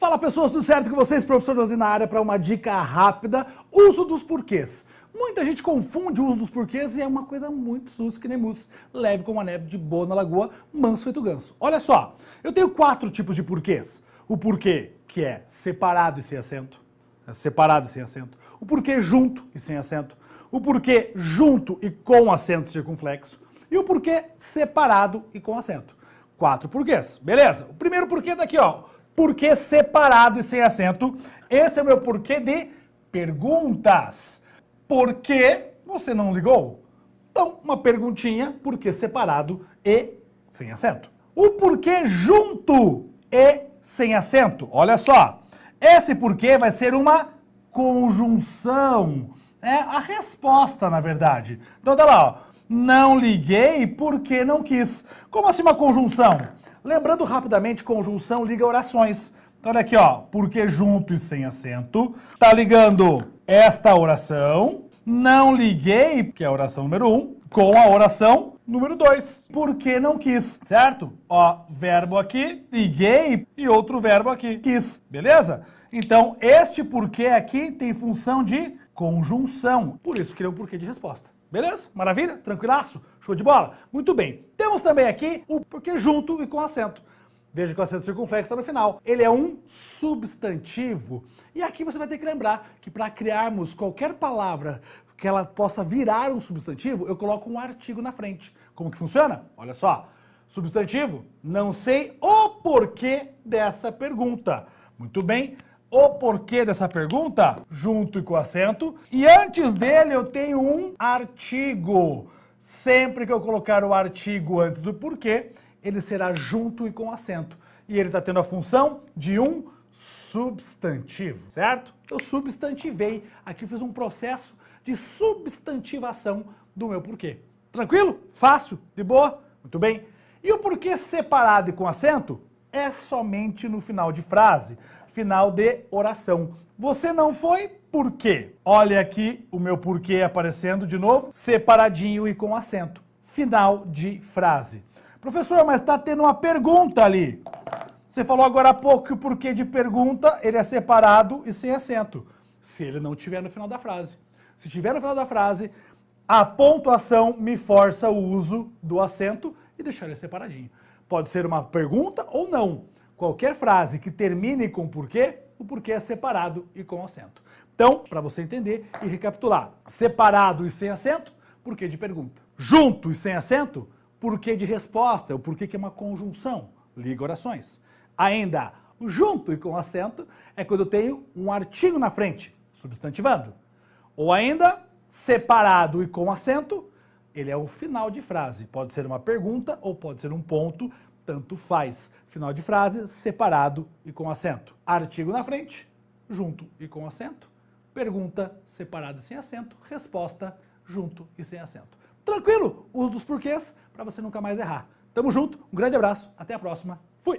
Fala pessoas, tudo certo com vocês? Professor Dozi na área para uma dica rápida, uso dos porquês. Muita gente confunde o uso dos porquês e é uma coisa muito sus que nem mousse. Leve como a neve de boa na lagoa, manso feito ganso. Olha só, eu tenho quatro tipos de porquês. O porquê que é separado e sem acento, é separado e sem acento. O porquê junto e sem acento. O porquê junto e com acento circunflexo. E o porquê separado e com acento. Quatro porquês, beleza? O primeiro porquê daqui, ó porquê separado e sem acento. Esse é o meu porquê de perguntas. Por que você não ligou? Então, uma perguntinha, porquê separado e sem acento. O porquê junto e sem acento. Olha só, esse porquê vai ser uma conjunção. É a resposta, na verdade. Então tá lá, ó. Não liguei porque não quis. Como assim uma conjunção? Lembrando rapidamente, conjunção liga orações. Então, olha aqui, ó, porque junto e sem acento, tá ligando esta oração, não liguei, que é a oração número um, com a oração número dois, porque não quis, certo? Ó, verbo aqui, liguei, e outro verbo aqui, quis, beleza? Então, este porquê aqui tem função de conjunção, por isso que ele é um porquê de resposta. Beleza? Maravilha? Tranquilaço? Show de bola? Muito bem. Temos também aqui o porquê junto e com acento. Veja que o acento circunflexo está no final. Ele é um substantivo. E aqui você vai ter que lembrar que para criarmos qualquer palavra que ela possa virar um substantivo, eu coloco um artigo na frente. Como que funciona? Olha só. Substantivo, não sei o porquê dessa pergunta. Muito bem o porquê dessa pergunta junto e com acento. E antes dele eu tenho um artigo. Sempre que eu colocar o artigo antes do porquê, ele será junto e com acento. E ele está tendo a função de um substantivo, certo? Eu substantivei. Aqui eu fiz um processo de substantivação do meu porquê. Tranquilo? Fácil? De boa? Muito bem. E o porquê separado e com acento é somente no final de frase final de oração. Você não foi por quê? Olha aqui o meu porquê aparecendo de novo, separadinho e com acento. Final de frase. Professor, mas está tendo uma pergunta ali. Você falou agora há pouco que o porquê de pergunta ele é separado e sem acento. Se ele não tiver no final da frase. Se tiver no final da frase, a pontuação me força o uso do acento e deixar ele separadinho. Pode ser uma pergunta ou não. Qualquer frase que termine com porquê, o porquê é separado e com acento. Então, para você entender e recapitular, separado e sem acento, porquê de pergunta. Junto e sem acento, porquê de resposta, o porquê que é uma conjunção, liga orações. Ainda, junto e com acento é quando eu tenho um artigo na frente, substantivando. Ou ainda, separado e com acento, ele é o final de frase. Pode ser uma pergunta ou pode ser um ponto tanto faz. Final de frase, separado e com acento. Artigo na frente, junto e com acento. Pergunta, separada e sem acento. Resposta, junto e sem acento. Tranquilo? Uso dos porquês para você nunca mais errar. Tamo junto, um grande abraço, até a próxima. Fui!